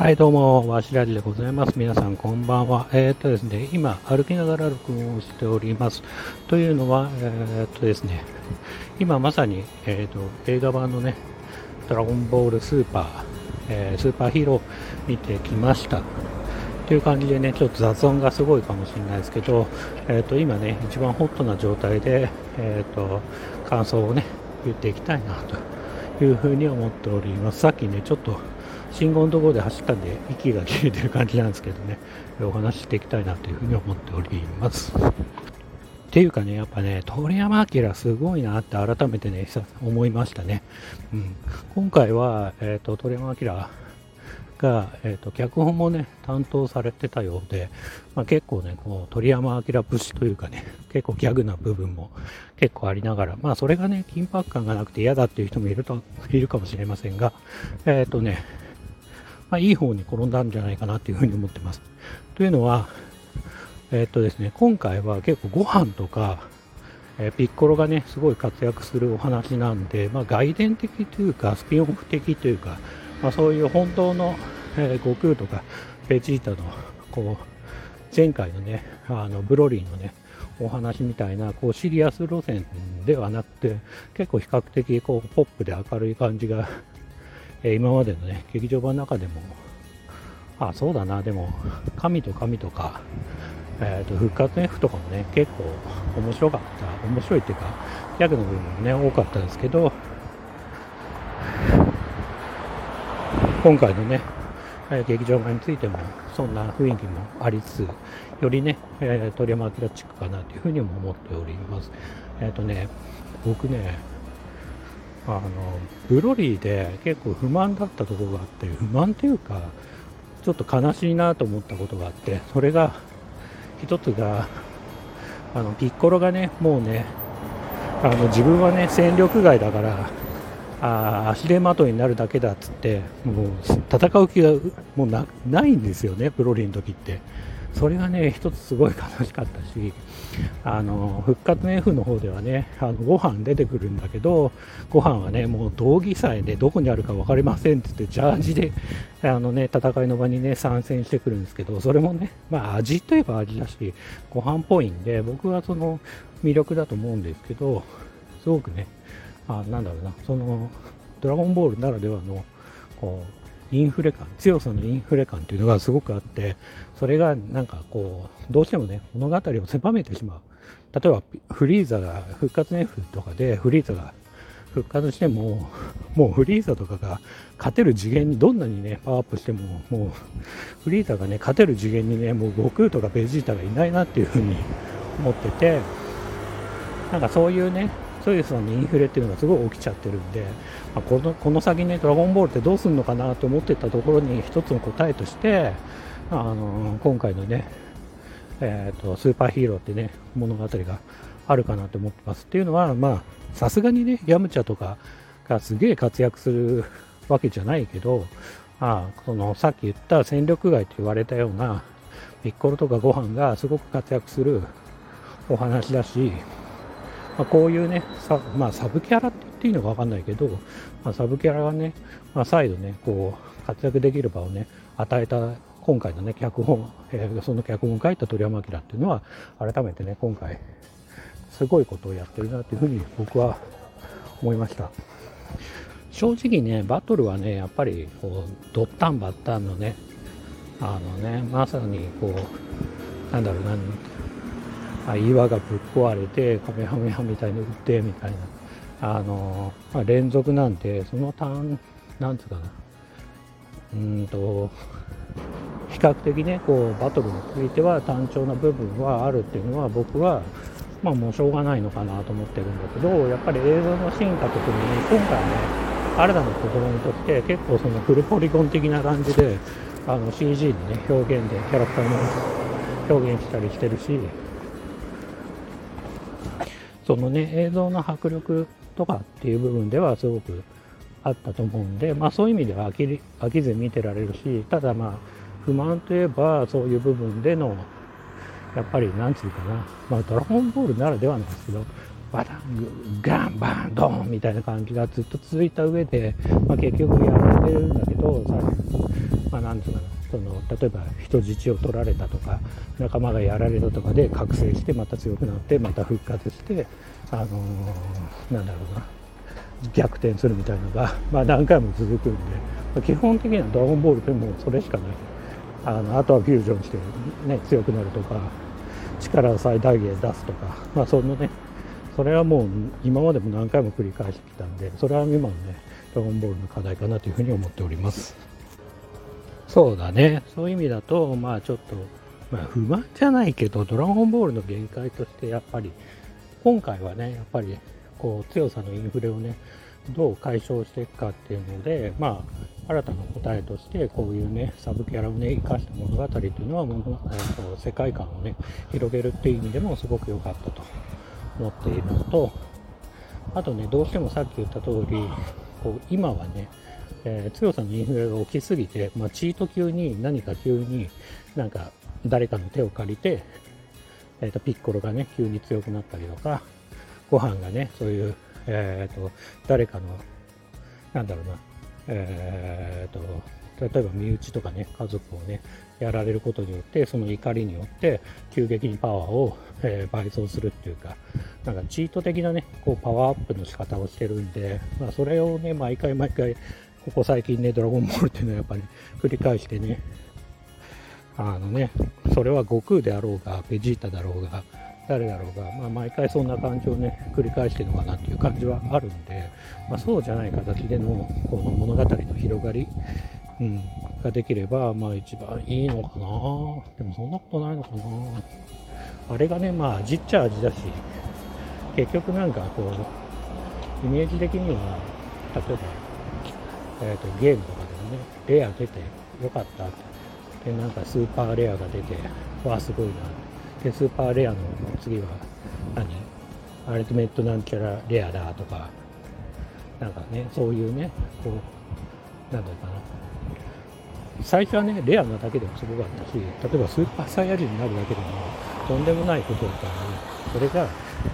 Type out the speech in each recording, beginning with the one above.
はい、どうも、わしらじでございます。皆さん、こんばんは。えー、っとですね、今、歩きながら録音をしております。というのは、えー、っとですね、今まさに、えー、っと、映画版のね、ドラゴンボールスーパー、えスーパーヒーロー見てきました。という感じでね、ちょっと雑音がすごいかもしれないですけど、えっと、今ね、一番ホットな状態で、えっと、感想をね、言っていきたいなというふうに思っております。さっきね、ちょっと、信号のところで走ったんで息が切れてる感じなんですけどね。お話ししていきたいなというふうに思っております。っていうかねやっぱね鳥山明すごいなって改めてね思いましたね、うん、今回は、えーと、鳥山明が、えーと、脚本もね担当されてたようで、まあ、結構ねこう鳥山明節というかね結構ギャグな部分も結構ありながらまあそれがね緊迫感がなくて嫌だっていう人もいるといるかもしれませんがえっ、ー、とねまあ、いい方に転んだんじゃないかなというふうに思ってます。というのは、えー、っとですね、今回は結構ご飯とか、え、ピッコロがね、すごい活躍するお話なんで、まあ、外伝的というか、スピンオフ的というか、まあ、そういう本当の、えー、悟空とかベジータの、こう、前回のね、あのブロリーのね、お話みたいなこうシリアス路線ではなくて結構比較的こうポップで明るい感じがえ今までのね、劇場版の中でも、あ、そうだな、でも、神と神とか、えーと、復活 F とかもね、結構面白かった、面白いっていうか、ギャグの部分もね、多かったですけど、今回のね、え劇場版についても、そんな雰囲気もありつつ、よりね、えー、鳥山明チックかなというふうにも思っております。えっ、ー、とね、僕ね、あのブロリーで結構不満だったところがあって不満っていうかちょっと悲しいなと思ったことがあってそれが一つがあのピッコロがねもうねあの自分はね戦力外だからあ足手まといになるだけだっつってもう戦う気がもうないんですよねブロリーの時って。それがね一つすごい悲しかったしあの復活の F の方ではねあのご飯出てくるんだけどご飯はねもう道着さえねどこにあるか分かりませんって言ってジャージであのね戦いの場にね参戦してくるんですけどそれもねまあ味といえば味だしご飯っぽいんで僕はその魅力だと思うんですけどすごくねあなんだろうなそのドラゴンボールならではのこうインフレ感、強さのインフレ感というのがすごくあって、それがなんかこう、どうしてもね、物語を狭めてしまう。例えば、フリーザが、復活の F とかで、フリーザが復活しても、もうフリーザとかが勝てる次元にどんなにね、パワーアップしても、もう、フリーザがね、勝てる次元にね、もう悟空とかベジータがいないなっていうふうに思ってて、なんかそういうね、そういうそのインフレっていうのがすごい起きちゃってるんで、まあ、このこの先ね、ドラゴンボールってどうするのかなと思ってたところに一つの答えとして、あの今回のね、えーと、スーパーヒーローってね、物語があるかなと思ってます。っていうのは、まあ、さすがにね、ヤムチャとかがすげえ活躍するわけじゃないけど、あそのさっき言った戦力外と言われたようなピッコロとかご飯がすごく活躍するお話だし、まあ、こういうね、さまあ、サブキャラって言っていいのか分かんないけど、まあ、サブキャラがね、まあ、再度ね、こう、活躍できる場をね、与えた今回のね、脚本、えー、その脚本を書いた鳥山明っていうのは、改めてね、今回、すごいことをやってるなっていうふうに僕は思いました。正直ね、バトルはね、やっぱり、こう、ドッタンバッタンのね、あのね、まさに、こう、なんだろうな、岩がぶっ壊れてカメハメハみたいに打ってみたいな。あの、まあ、連続なんでその単なんつうかな。うんと比較的ねこうバトルについては単調な部分はあるっていうのは僕はまあもうしょうがないのかなと思ってるんだけどやっぱり映像の進化とともに今回ね新たな子供にとって結構そのフルポリゴン的な感じであの CG にね表現でキャラクターも表現したりしてるしそのね映像の迫力とかっていう部分ではすごくあったと思うんで、まあ、そういう意味では飽き飽きず見てられるしただまあ不満といえばそういう部分でのやっぱりなんつうかな、まあ、ドラゴンボールならではなんですけどバタンガンバンドンみたいな感じがずっと続いた上で、まあ、結局やられてるんだけどさまあ、なんつうかな。その例えば人質を取られたとか仲間がやられたとかで覚醒してまた強くなってまた復活してあのー、なんだろうな逆転するみたいなのが、まあ、何回も続くんでま基本的にはドラゴンボールってもうそれしかない。あのあとはフュージョンして、ね、強くなるとか力を最大限出すとか、まあ、そのねそれはもう今までも何回も繰り返してきたんでそれは今のねドラゴンボールの課題かなというふうに思っております。そうだね。そういう意味だとまあちょっと、まあ、不満じゃないけどドラゴンボールの限界としてやっぱり今回はねやっぱりこう強さのインフレをねどう解消していくかっていうのでまあ新たな答えとしてこういうねサブキャラをね生かした物語っていうのはもの、えーと、世界観をね広げるっていう意味でもすごく良かったと思っているのと。あとねどうしてもさっき言った通りこう今はね、えー、強さのインフレが起きすぎて、まあ、チート級に何か急になんか誰かの手を借りて、えーと、ピッコロがね急に強くなったりとかご飯がねそういう、えーと、誰かのなんだろうなえーと例えば身内とかね家族をねやられることによってその怒りによって急激にパワーを、えー、倍増するっていうかなんかチート的なねこうパワーアップの仕方をしてるんで、まあ、それをね毎回毎回ここ最近ねドラゴンボールっていうのはやっぱり繰り返してねあのねそれは悟空であろうがベジータだろうが誰だろうが、まあ、毎回そんな感じをね繰り返してるのかなっていう感じはあるんで、まあ、そうじゃない形でのこの物語の広がりうん、ができれば、まあ一番いいのかな。でもそんなことないのかな。あれがね、まあ味っちゃ味だし、結局なんかこう、イメージ的には、例えば、えーと、ゲームとかでもね、レア出てよかった。で、なんかスーパーレアが出て、わあ、すごいな。で、スーパーレアの次は何、アルティメットなんちゃらレアだとか、なんかね、そういうね、こう、なんだろうかな。最初はね、レアなだけでもすごかったし、例えばスーパーサイヤ人になるだけでもとんでもないことだったのに、それが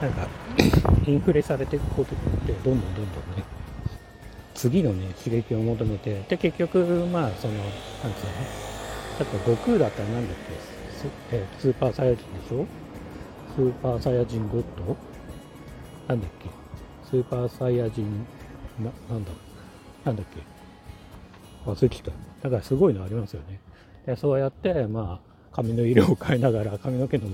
なんか インフレされていくことによって、どんどんどんどんね、次のね、刺激を求めて、で、結局、まあ、その、なんつうの、だって悟空だったらなんだっけ、えスーパーサイヤ人でしょ？スーパーサイヤ人ゴッド？なんだっけ？スーパーサイヤ人、な、なんだ？なんだっけ？忘れてた。だからすごいのありますよね。でそうやって、まあ、髪の色を変えながら、髪の毛の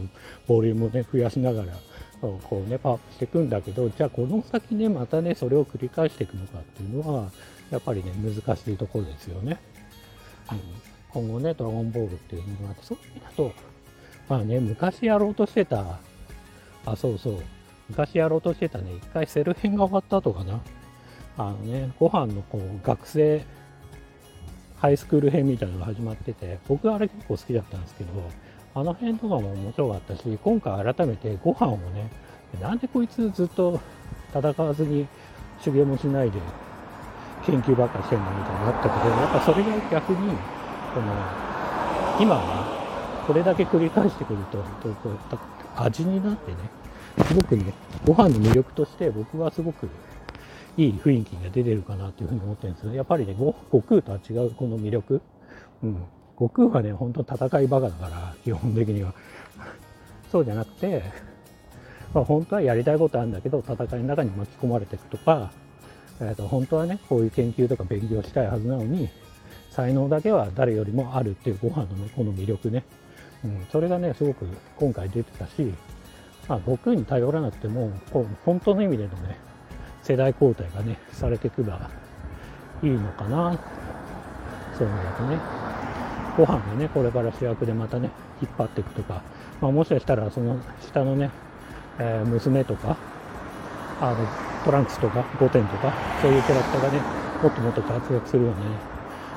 ボリュームをね、増やしながら、こうね、パワーアップしていくんだけど、じゃあこの先ね、またね、それを繰り返していくのかっていうのは、やっぱりね、難しいところですよね。うん、今後ね、ドラゴンボールっていうのがあって、そういう意味だと、まあね、昔やろうとしてた、あ、そうそう、昔やろうとしてたね、一回セル編が終わった後かな。あのね、ご飯のこう、学生、ハイスクール編みたいなのが始まってて、僕はあれ結構好きだったんですけど、あの辺とかも面白かったし、今回改めてご飯をね、なんでこいつずっと戦わずに修行もしないで研究ばっかしてんのみたいなのあったけど、やっぱそれが逆に、この、今はこれだけ繰り返してくるとこう、味になってね、すごくね、ご飯の魅力として僕はすごくいい雰囲気が出てるかなというふうに思ってるんですよ。やっぱりね、悟空とは違うこの魅力。うん。悟空はね、本当戦いバカだから、基本的には。そうじゃなくて、まあ、本当はやりたいことあるんだけど、戦いの中に巻き込まれていくとか、えー、と本当はね、こういう研究とか勉強したいはずなのに、才能だけは誰よりもあるっていうご飯のね、この魅力ね。うん、それがね、すごく今回出てたし、まあ、悟空に頼らなくてもこう、本当の意味でのね、世代交代がね、されてくばいいのかな。そういう意味だとね。ご飯がね、これから主役でまたね、引っ張っていくとか、まあ、もしかしたらその下のね、えー、娘とか、あの、トランクスとか、ゴテンとか、そういうキャラクターがね、もっともっと活躍するようなね、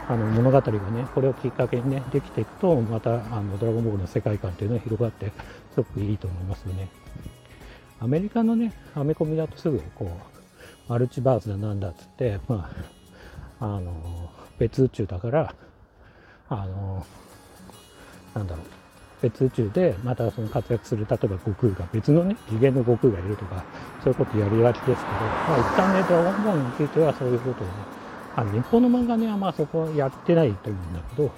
あの物語がね、これをきっかけにね、できていくと、また、あの、ドラゴンボールの世界観っていうのが広がって、すごくいいと思いますよね。アメリカのね、アメコミだとすぐ、こう、マルチバースだなんだっつって、まあ、あの、別宇宙だから、あの、なんだろう、別宇宙でまたその活躍する、例えば悟空が別のね、次元の悟空がいるとか、そういうことやりがちですけど、まあ一旦ね、ドラゴンボールについてはそういうことをね、あ日本の漫画ねはまあそこはやってないと思うんだけど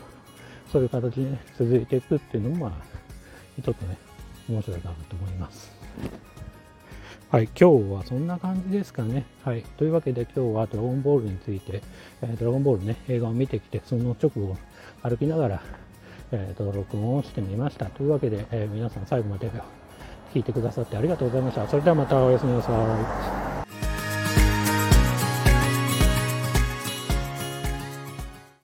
そういう形で、ね、続いていくっていうのもまあちょっとね面白いかなと思います。はい、今日はそんな感じですかね。はい、というわけで今日はドラゴンボールについて、えー、ドラゴンボールね、映画を見てきて、その直後歩きながら、えーと、録音をしてみました。というわけで、えー、皆さん最後まで聞いてくださってありがとうございました。それではまたおやすみなさい。